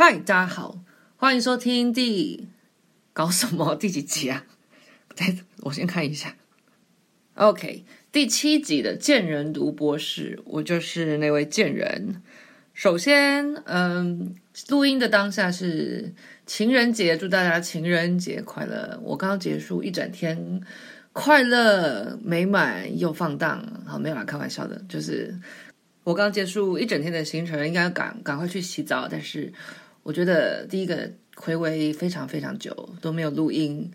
嗨，大家好，欢迎收听第搞什么第几集啊？再我先看一下。OK，第七集的贱人读博士，我就是那位贱人。首先，嗯，录音的当下是情人节，祝大家情人节快乐。我刚刚结束一整天，快乐美满又放荡。好，没有啦，开玩笑的，就是我刚结束一整天的行程，应该赶赶快去洗澡，但是。我觉得第一个睽违非常非常久都没有录音，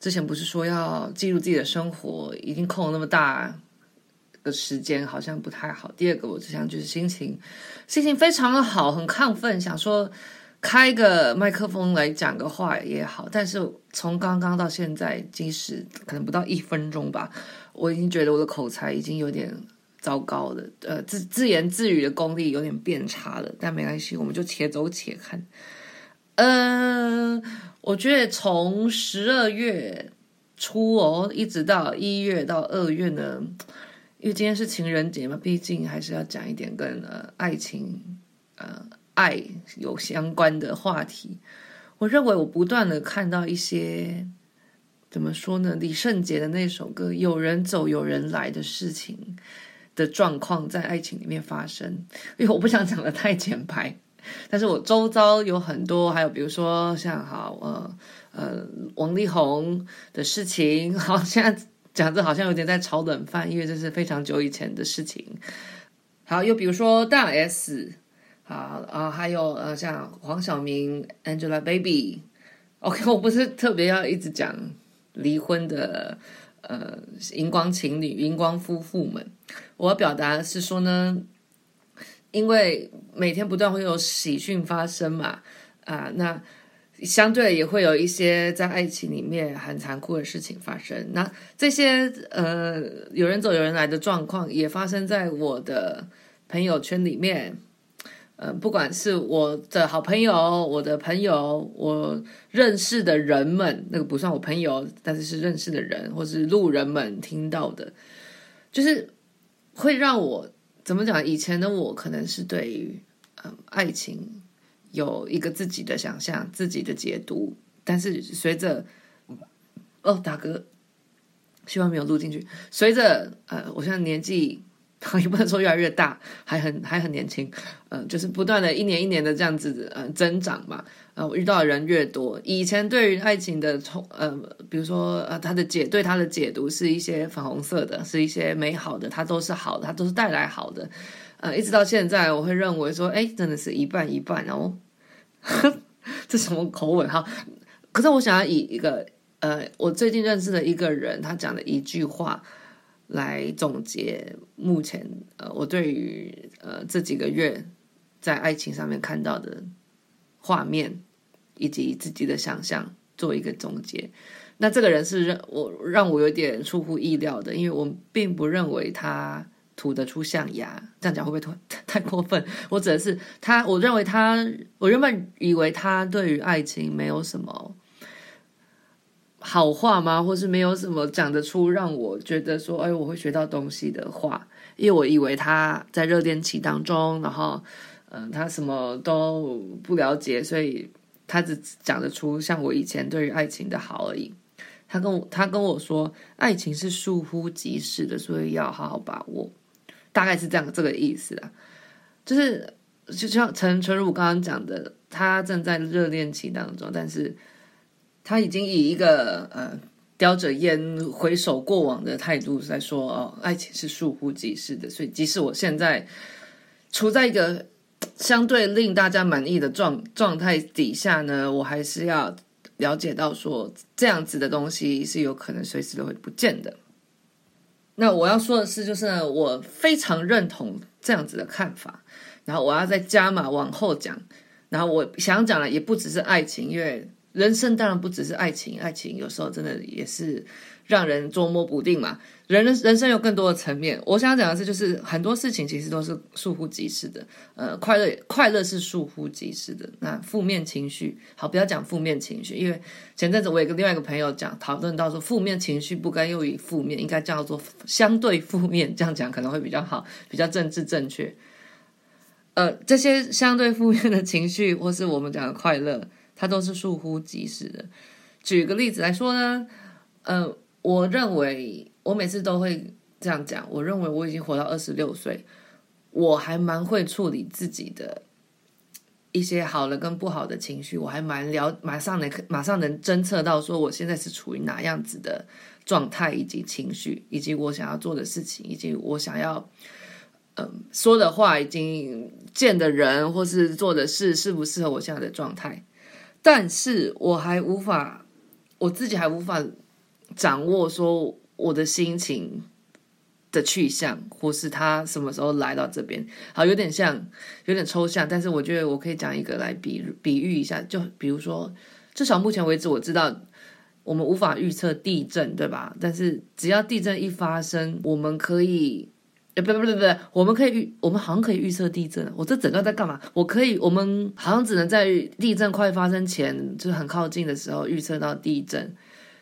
之前不是说要记录自己的生活，已经空了那么大的时间，好像不太好。第二个，我只想就是心情心情非常的好，很亢奋，想说开个麦克风来讲个话也好。但是从刚刚到现在，即使可能不到一分钟吧，我已经觉得我的口才已经有点。糟糕的，呃，自自言自语的功力有点变差了，但没关系，我们就且走且看。呃，我觉得从十二月初哦，一直到一月到二月呢，因为今天是情人节嘛，毕竟还是要讲一点跟呃爱情、呃爱有相关的话题。我认为我不断的看到一些怎么说呢？李圣杰的那首歌《有人走，有人来》的事情。的状况在爱情里面发生，因为我不想讲得太简白，但是我周遭有很多，还有比如说像好呃呃王力宏的事情，好，现在讲这好像有点在炒冷饭，因为这是非常久以前的事情。好，又比如说大 S，好啊，还有呃像黄晓明、Angelababy，OK，我不是特别要一直讲离婚的。呃，荧光情侣、荧光夫妇们，我要表达是说呢，因为每天不断会有喜讯发生嘛，啊、那相对也会有一些在爱情里面很残酷的事情发生。那这些呃，有人走有人来的状况也发生在我的朋友圈里面。嗯，不管是我的好朋友、我的朋友、我认识的人们，那个不算我朋友，但是是认识的人或是路人们听到的，就是会让我怎么讲？以前的我可能是对于嗯爱情有一个自己的想象、自己的解读，但是随着哦大哥，希望没有录进去。随着呃，我现在年纪。也不能说越来越大，还很还很年轻，嗯、就是不断的一年一年的这样子，嗯、增长嘛，呃，我遇到的人越多，以前对于爱情的从，呃，比如说呃，他的解对他的解读是一些粉红色的，是一些美好的，他都是好的，他都是带来好的，呃，一直到现在，我会认为说，哎，真的是一半一半，哦，这什么口吻哈？可是我想要以一个，呃，我最近认识的一个人，他讲的一句话。来总结目前呃，我对于呃这几个月在爱情上面看到的画面以及自己的想象做一个总结。那这个人是让我让我有点出乎意料的，因为我并不认为他吐得出象牙。这样讲会不会太太过分？我指的是他，我认为他，我原本以为他对于爱情没有什么。好话吗？或是没有什么讲得出让我觉得说，哎，我会学到东西的话？因为我以为他在热恋期当中，然后，嗯、他什么都不了解，所以他只讲得出像我以前对于爱情的好而已。他跟我他跟我说，爱情是倏忽即逝的，所以要好好把握。大概是这样这个意思啊，就是就像陈纯如刚刚讲的，他正在热恋期当中，但是。他已经以一个呃叼着烟回首过往的态度在说哦，爱情是倏忽即逝的，所以即使我现在处在一个相对令大家满意的状状态底下呢，我还是要了解到说这样子的东西是有可能随时都会不见的。那我要说的是，就是，我非常认同这样子的看法，然后我要再加码往后讲，然后我想讲的也不只是爱情，因为。人生当然不只是爱情，爱情有时候真的也是让人捉摸不定嘛。人人生有更多的层面，我想讲的是，就是很多事情其实都是倏忽即逝的。呃，快乐快乐是倏忽即逝的。那负面情绪，好，不要讲负面情绪，因为前阵子我也跟另外一个朋友讲讨论到说，负面情绪不该用于负面，应该叫做相对负面，这样讲可能会比较好，比较政治正确。呃，这些相对负面的情绪，或是我们讲的快乐，它都是疏忽即逝的。举个例子来说呢，呃，我认为我每次都会这样讲，我认为我已经活到二十六岁，我还蛮会处理自己的一些好的跟不好的情绪，我还蛮了，马上能马上能侦测到说我现在是处于哪样子的状态，以及情绪，以及我想要做的事情，以及我想要。嗯，说的话已经见的人或是做的事适不适合我现在的状态，但是我还无法，我自己还无法掌握说我的心情的去向，或是他什么时候来到这边。好，有点像，有点抽象，但是我觉得我可以讲一个来比比喻一下，就比如说，至少目前为止我知道我们无法预测地震，对吧？但是只要地震一发生，我们可以。呃，不不不不，我们可以预，我们好像可以预测地震。我这整个在干嘛？我可以，我们好像只能在地震快发生前，就是很靠近的时候预测到地震，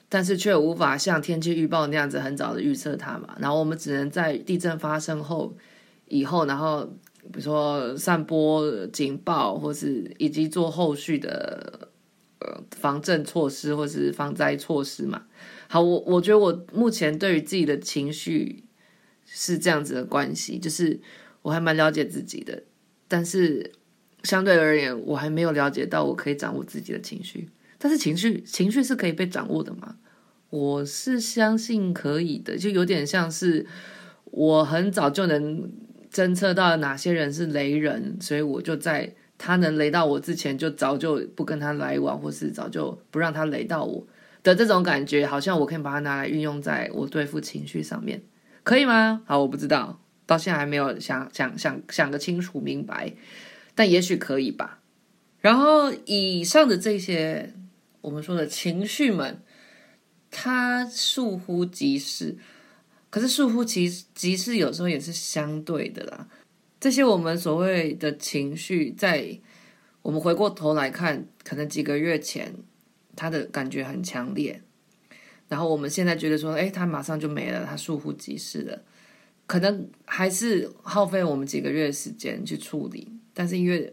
但是却无法像天气预报那样子很早的预测它嘛。然后我们只能在地震发生后以后，然后比如说散播警报，或是以及做后续的呃防震措施或是防灾措施嘛。好，我我觉得我目前对于自己的情绪。是这样子的关系，就是我还蛮了解自己的，但是相对而言，我还没有了解到我可以掌握自己的情绪。但是情绪，情绪是可以被掌握的吗？我是相信可以的，就有点像是我很早就能侦测到哪些人是雷人，所以我就在他能雷到我之前，就早就不跟他来往，或是早就不让他雷到我的这种感觉，好像我可以把它拿来运用在我对付情绪上面。可以吗？好，我不知道，到现在还没有想想想想个清楚明白，但也许可以吧。然后以上的这些我们说的情绪们，它倏忽即逝，可是倏忽其即逝有时候也是相对的啦。这些我们所谓的情绪，在我们回过头来看，可能几个月前，他的感觉很强烈。然后我们现在觉得说，哎，它马上就没了，它倏忽即逝了，可能还是耗费我们几个月时间去处理。但是因为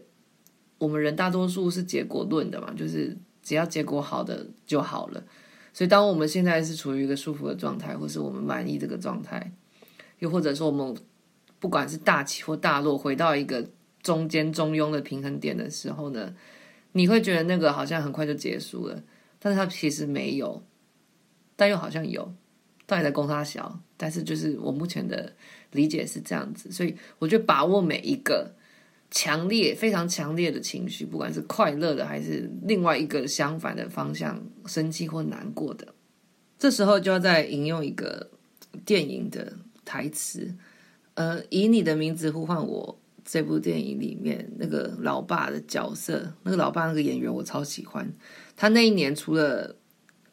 我们人大多数是结果论的嘛，就是只要结果好的就好了。所以当我们现在是处于一个舒服的状态，或是我们满意这个状态，又或者说我们不管是大起或大落，回到一个中间中庸的平衡点的时候呢，你会觉得那个好像很快就结束了，但是它其实没有。但又好像有，到底在攻他小，但是就是我目前的理解是这样子，所以我觉得把握每一个强烈、非常强烈的情绪，不管是快乐的还是另外一个相反的方向，生气或难过的，这时候就要再引用一个电影的台词，呃，以你的名字呼唤我。这部电影里面那个老爸的角色，那个老爸那个演员我超喜欢，他那一年除了。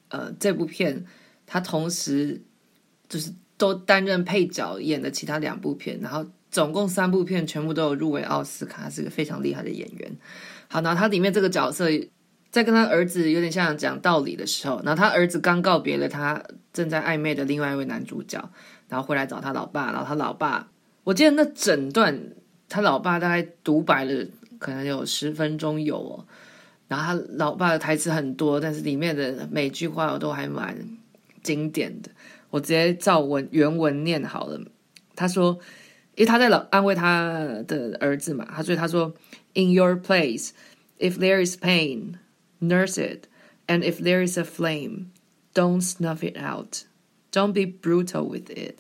呃，这部片他同时就是都担任配角，演了其他两部片，然后总共三部片全部都有入围奥斯卡，是个非常厉害的演员。好，然后他里面这个角色在跟他儿子有点像讲道理的时候，然后他儿子刚告别了他正在暧昧的另外一位男主角，然后回来找他老爸，然后他老爸，我记得那整段他老爸大概独白了可能有十分钟有哦。然后他老爸的台词很多，但是里面的每句话我都还蛮经典的。我直接照文原文念好了。他说，因为他在老安慰他的儿子嘛，他所以他说：“In your place, if there is pain, nurse it, and if there is a flame, don't snuff it out. Don't be brutal with it.”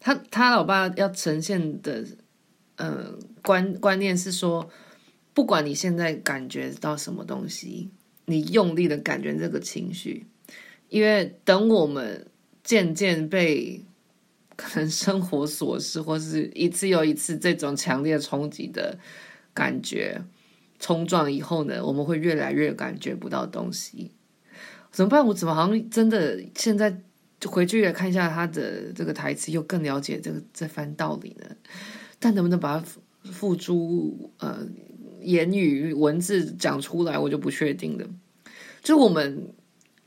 他他老爸要呈现的呃观观念是说。不管你现在感觉到什么东西，你用力的感觉这个情绪，因为等我们渐渐被可能生活琐事或是一次又一次这种强烈冲击的感觉冲撞以后呢，我们会越来越感觉不到东西。怎么办？我怎么好像真的现在回去看一下他的这个台词，又更了解这个这番道理呢？但能不能把它付诸呃？言语文字讲出来，我就不确定了。就我们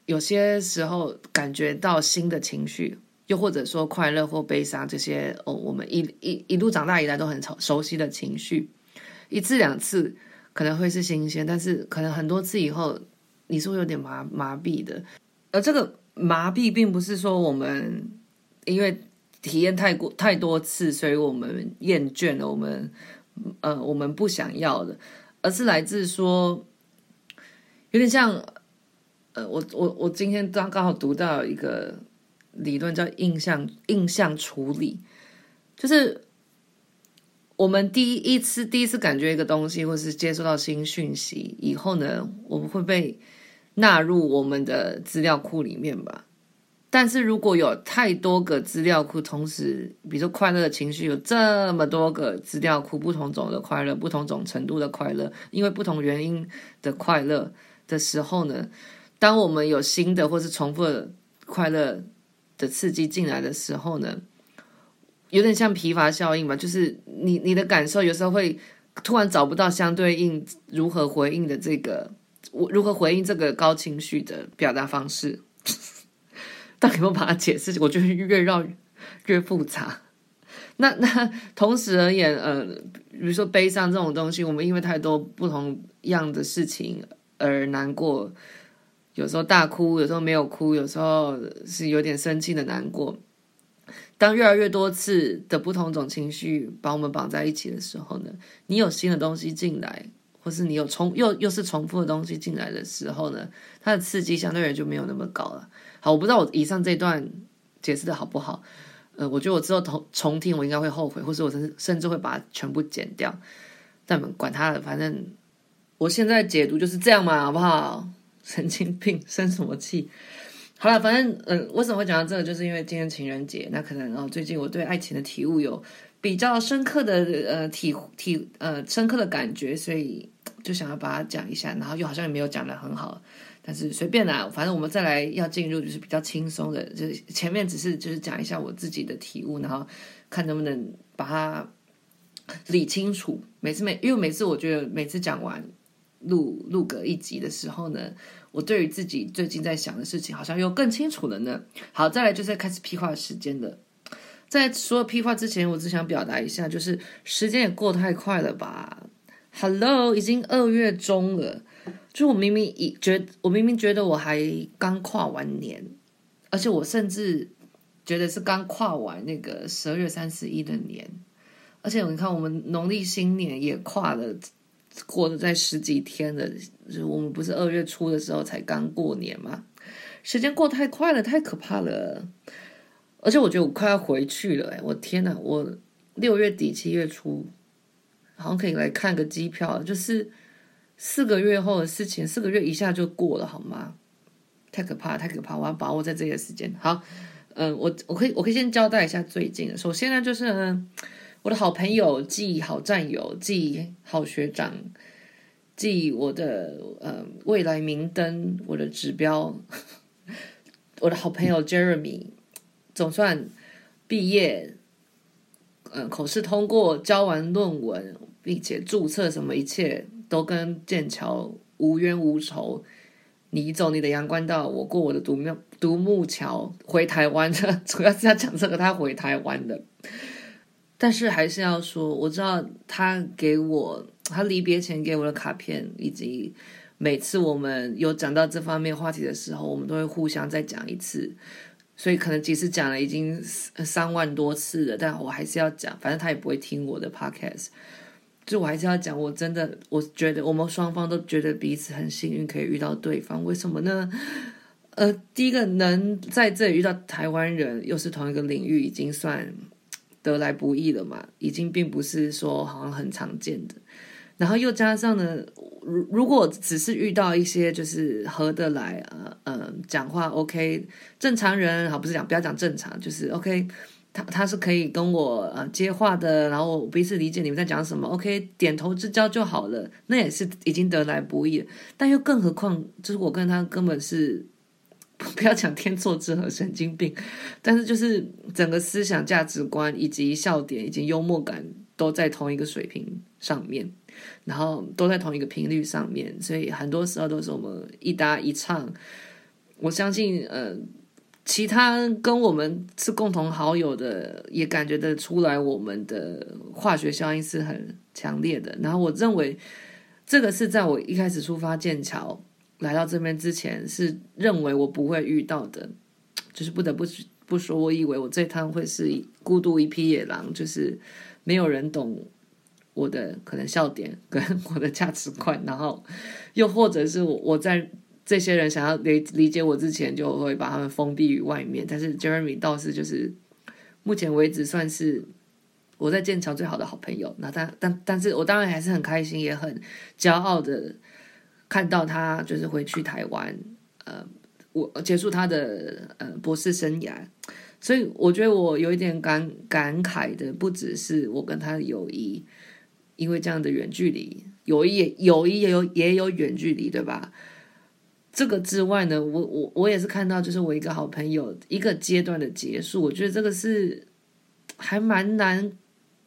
有些时候感觉到新的情绪，又或者说快乐或悲伤这些哦，我们一一一路长大以来都很熟悉的情绪，一次两次可能会是新鲜，但是可能很多次以后，你是会有点麻麻痹的。而这个麻痹并不是说我们因为体验太过太多次，所以我们厌倦了，我们呃我们不想要的，而是来自说有点像呃我我我今天刚刚好读到一个理论叫印象印象处理，就是。我们第一次第一次感觉一个东西，或是接收到新讯息以后呢，我们会被纳入我们的资料库里面吧。但是如果有太多个资料库，同时，比如说快乐的情绪有这么多个资料库，不同种的快乐，不同种程度的快乐，因为不同原因的快乐的时候呢，当我们有新的或是重复的快乐的刺激进来的时候呢，有点像疲乏效应吧，就是你你的感受有时候会突然找不到相对应如何回应的这个，我如何回应这个高情绪的表达方式，到底有没有把它解释？我觉得越绕越复杂。那 那同时而言，呃，比如说悲伤这种东西，我们因为太多不同样的事情而难过，有时候大哭，有时候没有哭，有时候是有点生气的难过。当越来越多次的不同种情绪把我们绑在一起的时候呢，你有新的东西进来，或是你有重又又是重复的东西进来的时候呢，它的刺激相对而言就没有那么高了。我不知道我以上这段解释的好不好，呃，我觉得我之后重重听我应该会后悔，或是我甚至甚至会把它全部剪掉。但管他了，反正我现在解读就是这样嘛，好不好？神经病，生什么气？好了，反正嗯、为什么会讲到这个？就是因为今天情人节，那可能哦，最近我对爱情的体悟有比较深刻的呃体体呃深刻的感觉，所以就想要把它讲一下，然后又好像也没有讲得很好，但是随便啦，反正我们再来要进入就是比较轻松的，就是前面只是就是讲一下我自己的体悟，然后看能不能把它理清楚。每次每因为每次我觉得每次讲完录录个一集的时候呢。我对于自己最近在想的事情，好像又更清楚了呢。好，再来就是开始批话时间了。在说批话之前，我只想表达一下，就是时间也过太快了吧？Hello，已经二月中了，就我明明已觉，我明明觉得我还刚跨完年，而且我甚至觉得是刚跨完那个十二月三十一的年，而且你看，我们农历新年也跨了。过了在十几天了，就我们不是二月初的时候才刚过年吗？时间过太快了，太可怕了。而且我觉得我快要回去了，哎，我天哪！我六月底七月初好像可以来看个机票，就是四个月后的事情，四个月一下就过了，好吗？太可怕，太可怕！我要把握在这个时间。好，嗯，我我可以我可以先交代一下最近。首先呢，就是呢。我的好朋友，即好战友，即好学长，即我的呃未来明灯，我的指标，我的好朋友 Jeremy，总算毕业，呃，口试通过，交完论文，并且注册，什么一切都跟剑桥无冤无仇。你走你的阳关道，我过我的独木独木桥，回台湾的，主要是要讲这个，他回台湾的。但是还是要说，我知道他给我他离别前给我的卡片，以及每次我们有讲到这方面话题的时候，我们都会互相再讲一次。所以可能即使讲了已经三万多次了，但我还是要讲。反正他也不会听我的 podcast，就我还是要讲。我真的我觉得我们双方都觉得彼此很幸运，可以遇到对方。为什么呢？呃，第一个能在这里遇到台湾人，又是同一个领域，已经算。得来不易了嘛，已经并不是说好像很常见的。然后又加上呢，如如果只是遇到一些就是合得来，呃呃，讲话 OK，正常人好，不是讲不要讲正常，就是 OK，他他是可以跟我呃接话的，然后我彼此理解你们在讲什么，OK，点头之交就好了，那也是已经得来不易了。但又更何况，就是我跟他根本是。不要讲天作之合，神经病。但是就是整个思想价值观以及笑点以及幽默感都在同一个水平上面，然后都在同一个频率上面，所以很多时候都是我们一搭一唱。我相信，呃，其他跟我们是共同好友的，也感觉得出来我们的化学效应是很强烈的。然后我认为，这个是在我一开始出发剑桥来到这边之前，是认为我不会遇到的。就是不得不不说，我以为我这趟会是孤独一匹野狼，就是没有人懂我的可能笑点跟我的价值观，然后又或者是我我在。这些人想要理理解我之前，就会把他们封闭于外面。但是 Jeremy 倒是就是目前为止算是我在剑桥最好的好朋友。那但但但是我当然还是很开心，也很骄傲的看到他就是回去台湾，呃，我结束他的呃博士生涯。所以我觉得我有一点感感慨的，不只是我跟他的友谊，因为这样的远距离，友谊也友谊也有也有远距离，对吧？这个之外呢，我我我也是看到，就是我一个好朋友一个阶段的结束，我觉得这个是还蛮难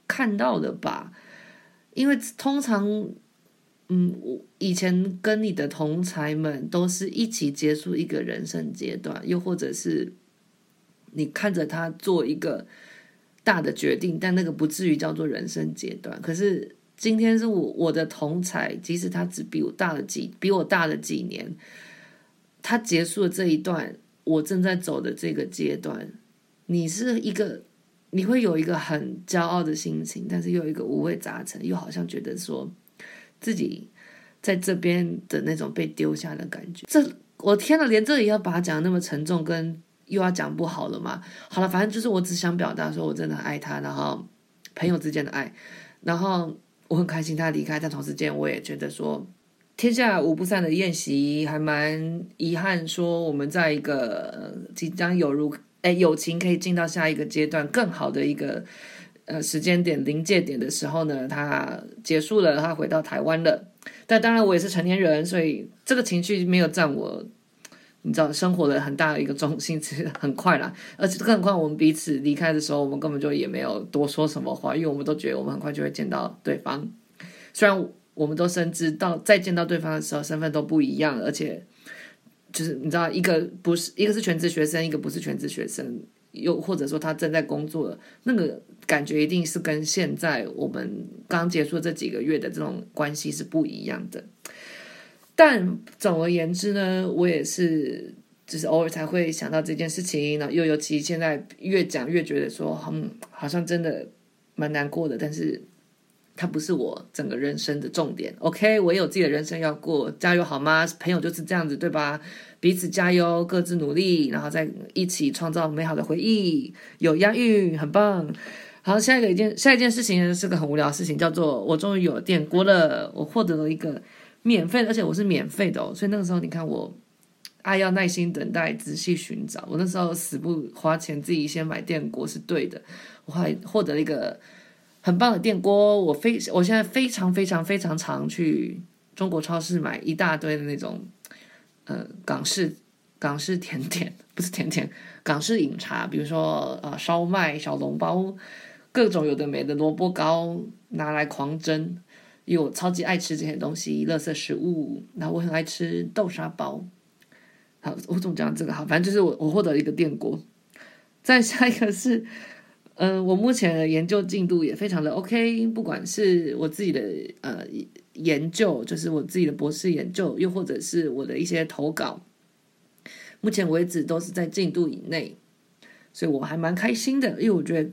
看到的吧，因为通常，嗯，我以前跟你的同才们都是一起结束一个人生阶段，又或者是你看着他做一个大的决定，但那个不至于叫做人生阶段。可是今天是我我的同才，即使他只比我大了几，比我大了几年。他结束了这一段，我正在走的这个阶段，你是一个，你会有一个很骄傲的心情，但是又有一个五味杂陈，又好像觉得说自己在这边的那种被丢下的感觉。这我天呐，连这里要把它讲那么沉重，跟又要讲不好了嘛？好了，反正就是我只想表达说我真的很爱他，然后朋友之间的爱，然后我很开心他离开，但同时间我也觉得说。天下无不散的宴席，还蛮遗憾。说我们在一个即将有如哎友情可以进到下一个阶段更好的一个呃时间点临界点的时候呢，他结束了，他回到台湾了。但当然我也是成年人，所以这个情绪没有占我，你知道生活的很大的一个重心，其实很快啦。而且更何况我们彼此离开的时候，我们根本就也没有多说什么话，因为我们都觉得我们很快就会见到对方，虽然。我们都深知到再见到对方的时候，身份都不一样，而且就是你知道，一个不是一个是全职学生，一个不是全职学生，又或者说他正在工作，那个感觉一定是跟现在我们刚结束这几个月的这种关系是不一样的。但总而言之呢，我也是就是偶尔才会想到这件事情，然后又尤其现在越讲越觉得说，嗯，好像真的蛮难过的，但是。它不是我整个人生的重点，OK，我也有自己的人生要过，加油好吗？朋友就是这样子，对吧？彼此加油，各自努力，然后再一起创造美好的回忆，有押韵，很棒。好，下一个一件，下一件事情是个很无聊的事情，叫做我终于有电锅了，我获得了一个免费，而且我是免费的哦，所以那个时候你看我爱要耐心等待，仔细寻找，我那时候死不花钱自己先买电锅是对的，我还获得了一个。很棒的电锅，我非我现在非常非常非常常去中国超市买一大堆的那种，呃，港式港式甜点，不是甜点，港式饮茶，比如说呃烧麦、小笼包，各种有的没的萝卜糕拿来狂蒸，因为我超级爱吃这些东西，垃圾食物。然后我很爱吃豆沙包。好，我怎么讲这个好？反正就是我我获得了一个电锅。再下一个是。嗯，我目前的研究进度也非常的 OK，不管是我自己的呃研究，就是我自己的博士研究，又或者是我的一些投稿，目前为止都是在进度以内，所以我还蛮开心的，因为我觉得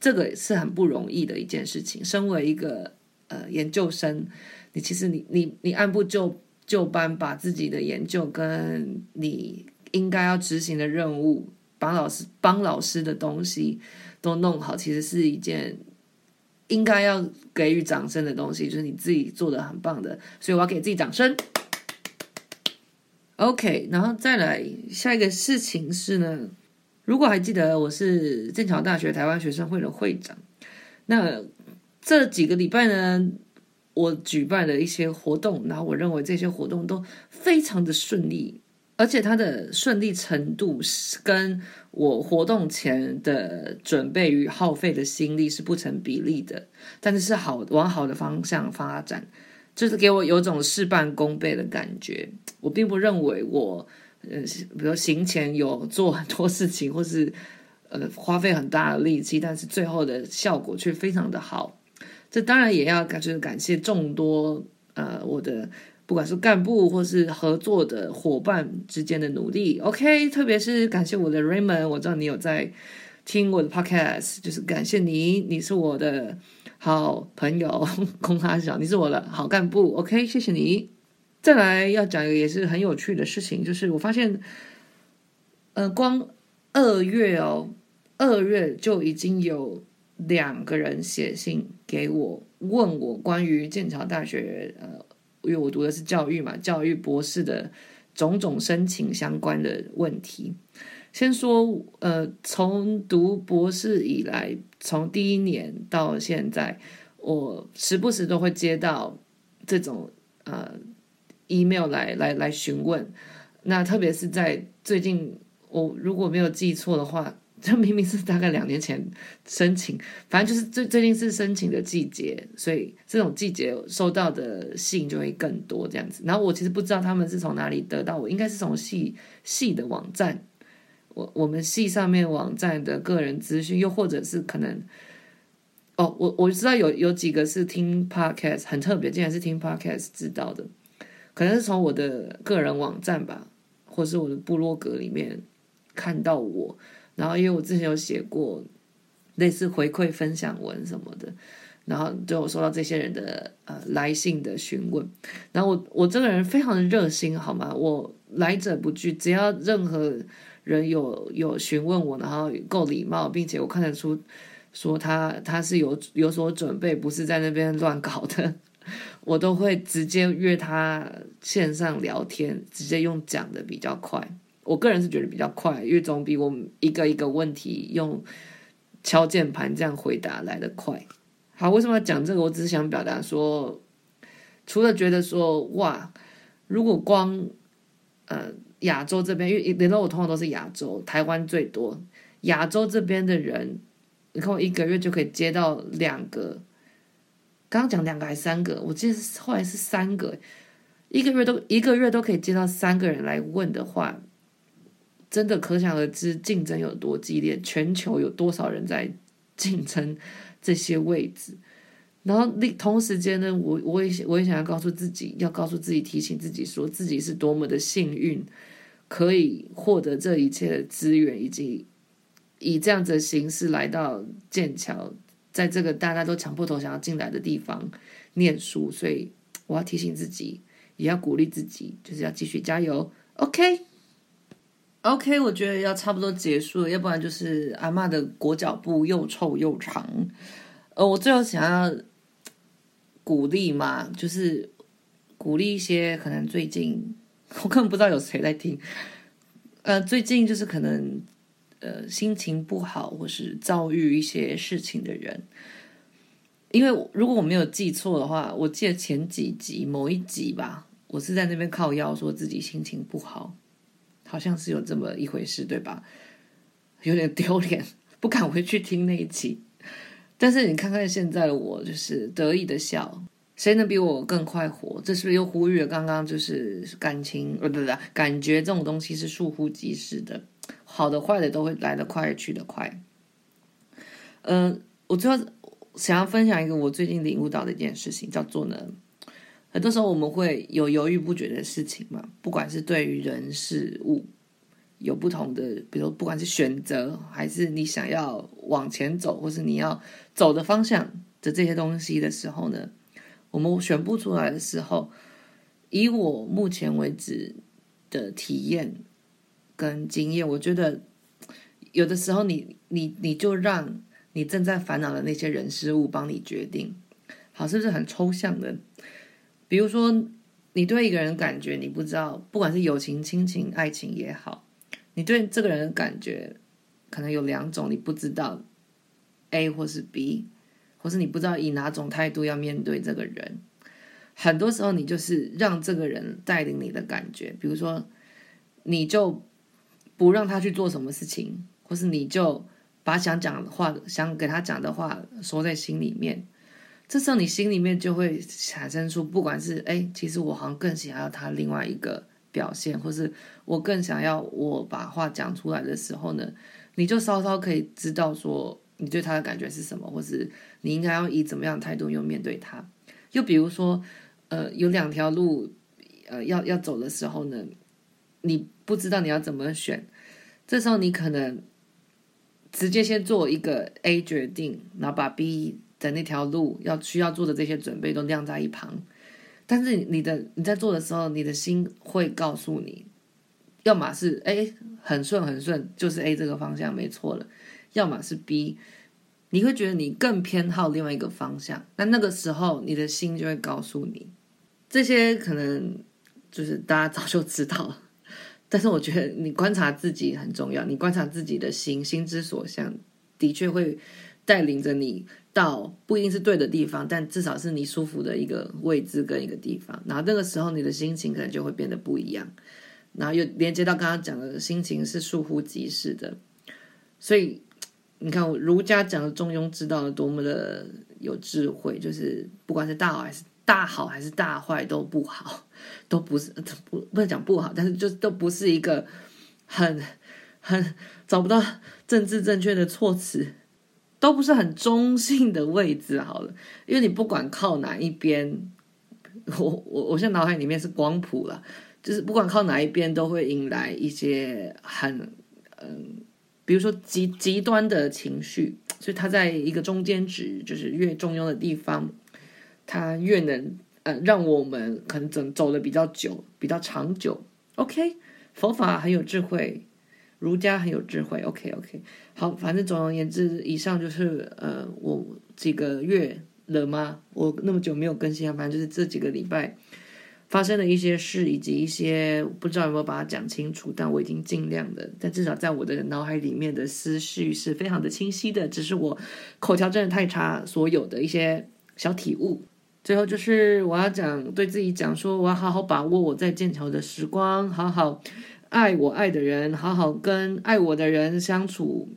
这个是很不容易的一件事情。身为一个呃研究生，你其实你你你按部就就班把自己的研究跟你应该要执行的任务，帮老师帮老师的东西。都弄好，其实是一件应该要给予掌声的东西，就是你自己做的很棒的，所以我要给自己掌声。OK，然后再来下一个事情是呢，如果还记得我是剑桥大学台湾学生会的会长，那这几个礼拜呢，我举办了一些活动，然后我认为这些活动都非常的顺利。而且它的顺利程度是跟我活动前的准备与耗费的心力是不成比例的，但是是好往好的方向发展，就是给我有种事半功倍的感觉。我并不认为我呃，比如行前有做很多事情，或是呃花费很大的力气，但是最后的效果却非常的好。这当然也要感就是感谢众多呃我的不管是干部或是合作的伙伴之间的努力。OK，特别是感谢我的 Raymond，我知道你有在听我的 Podcast，就是感谢你，你是我的好朋友，空哈小，你是我的好干部。OK，谢谢你。再来要讲一个也是很有趣的事情，就是我发现，呃，光二月哦，二月就已经有两个人写信给我，问我关于剑桥大学，呃，因为我读的是教育嘛，教育博士的种种申请相关的问题。先说，呃，从读博士以来，从第一年到现在，我时不时都会接到这种，呃。email 来来来询问，那特别是在最近，我如果没有记错的话，这明明是大概两年前申请，反正就是最最近是申请的季节，所以这种季节收到的信就会更多这样子。然后我其实不知道他们是从哪里得到我，应该是从系系的网站，我我们系上面网站的个人资讯，又或者是可能，哦，我我知道有有几个是听 podcast 很特别，竟然是听 podcast 知道的。可能是从我的个人网站吧，或是我的部落格里面看到我，然后因为我之前有写过类似回馈分享文什么的，然后就有收到这些人的呃来信的询问，然后我我这个人非常的热心，好吗？我来者不拒，只要任何人有有询问我，然后够礼貌，并且我看得出说他他是有有所准备，不是在那边乱搞的。我都会直接约他线上聊天，直接用讲的比较快。我个人是觉得比较快，因为总比我们一个一个问题用敲键盘这样回答来得快。好，为什么要讲这个？我只是想表达说，除了觉得说哇，如果光呃亚洲这边，因为联络我通常都是亚洲，台湾最多，亚洲这边的人，你看我一个月就可以接到两个。刚刚讲两个还是三个？我记得后来是三个，一个月都一个月都可以接到三个人来问的话，真的可想而知竞争有多激烈，全球有多少人在竞争这些位置。然后另同时间呢，我我也我也想要告诉自己，要告诉自己，提醒自己，说自己是多么的幸运，可以获得这一切的资源，以及以这样子的形式来到剑桥。在这个大家都抢破头想要进来的地方念书，所以我要提醒自己，也要鼓励自己，就是要继续加油。OK、OK，我觉得要差不多结束了，要不然就是阿嬷的裹脚布又臭又长。呃，我最后想要鼓励嘛，就是鼓励一些可能最近我根本不知道有谁在听，呃，最近就是可能。呃，心情不好或是遭遇一些事情的人，因为如果我没有记错的话，我记得前几集某一集吧，我是在那边靠腰说自己心情不好，好像是有这么一回事，对吧？有点丢脸，不敢回去听那一集。但是你看看现在的我，就是得意的笑，谁能比我更快活？这是不是又呼吁了刚刚就是感情？呃，不对，感觉这种东西是倏忽即逝的。好的坏的都会来得快，去得快。嗯、我最后想要分享一个我最近领悟到的一件事情，叫做呢，很多时候我们会有犹豫不决的事情嘛，不管是对于人事物有不同的，比如不管是选择，还是你想要往前走，或是你要走的方向的这些东西的时候呢，我们选不出来的时候，以我目前为止的体验。跟经验，我觉得有的时候你你你就让你正在烦恼的那些人事物帮你决定，好，是不是很抽象的？比如说，你对一个人感觉你不知道，不管是友情、亲情、爱情也好，你对这个人的感觉可能有两种，你不知道 A 或是 B，或是你不知道以哪种态度要面对这个人。很多时候，你就是让这个人带领你的感觉，比如说，你就。不让他去做什么事情，或是你就把想讲的话、想给他讲的话说在心里面，这时候你心里面就会产生出，不管是哎，其实我好像更想要他另外一个表现，或是我更想要我把话讲出来的时候呢，你就稍稍可以知道说你对他的感觉是什么，或是你应该要以怎么样的态度又面对他。又比如说，呃，有两条路，呃，要要走的时候呢，你不知道你要怎么选，这时候你可能直接先做一个 A 决定，然后把 B 的那条路要需要做的这些准备都晾在一旁。但是你的你在做的时候，你的心会告诉你，要么是 A 很顺很顺，就是 A 这个方向没错了；要么是 B，你会觉得你更偏好另外一个方向。那那个时候，你的心就会告诉你，这些可能就是大家早就知道了。但是我觉得你观察自己很重要，你观察自己的心，心之所向，的确会带领着你。到不一定是对的地方，但至少是你舒服的一个位置跟一个地方。然后那个时候你的心情可能就会变得不一样。然后又连接到刚刚讲的心情是倏忽即逝的，所以你看儒家讲的中庸之道多么的有智慧，就是不管是大好还是大好还是大坏都不好，都不是不不能讲不好，但是就都不是一个很很找不到政治正确的措辞。都不是很中性的位置，好了，因为你不管靠哪一边，我我我现在脑海里面是光谱了，就是不管靠哪一边，都会引来一些很嗯，比如说极极端的情绪，所以它在一个中间值，就是越中庸的地方，它越能呃让我们可能走走的比较久，比较长久。OK，佛法很有智慧。儒家很有智慧，OK OK，好，反正总而言之，以上就是呃，我几个月了吗？我那么久没有更新啊，反正就是这几个礼拜发生的一些事，以及一些不知道有没有把它讲清楚，但我已经尽量的，但至少在我的脑海里面的思绪是非常的清晰的，只是我口条真的太差，所有的一些小体悟。最后就是我要讲，对自己讲说，我要好好把握我在剑桥的时光，好好。爱我爱的人，好好跟爱我的人相处，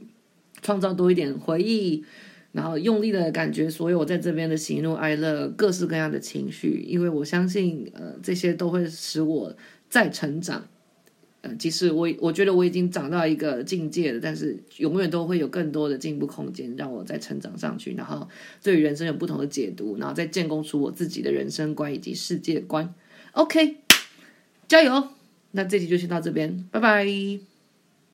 创造多一点回忆，然后用力的感觉所有我在这边的喜怒哀乐，各式各样的情绪，因为我相信，呃，这些都会使我再成长。呃，即使我我觉得我已经长到一个境界了，但是永远都会有更多的进步空间，让我再成长上去，然后对于人生有不同的解读，然后再建构出我自己的人生观以及世界观。OK，加油！那这集就先到这边，拜拜。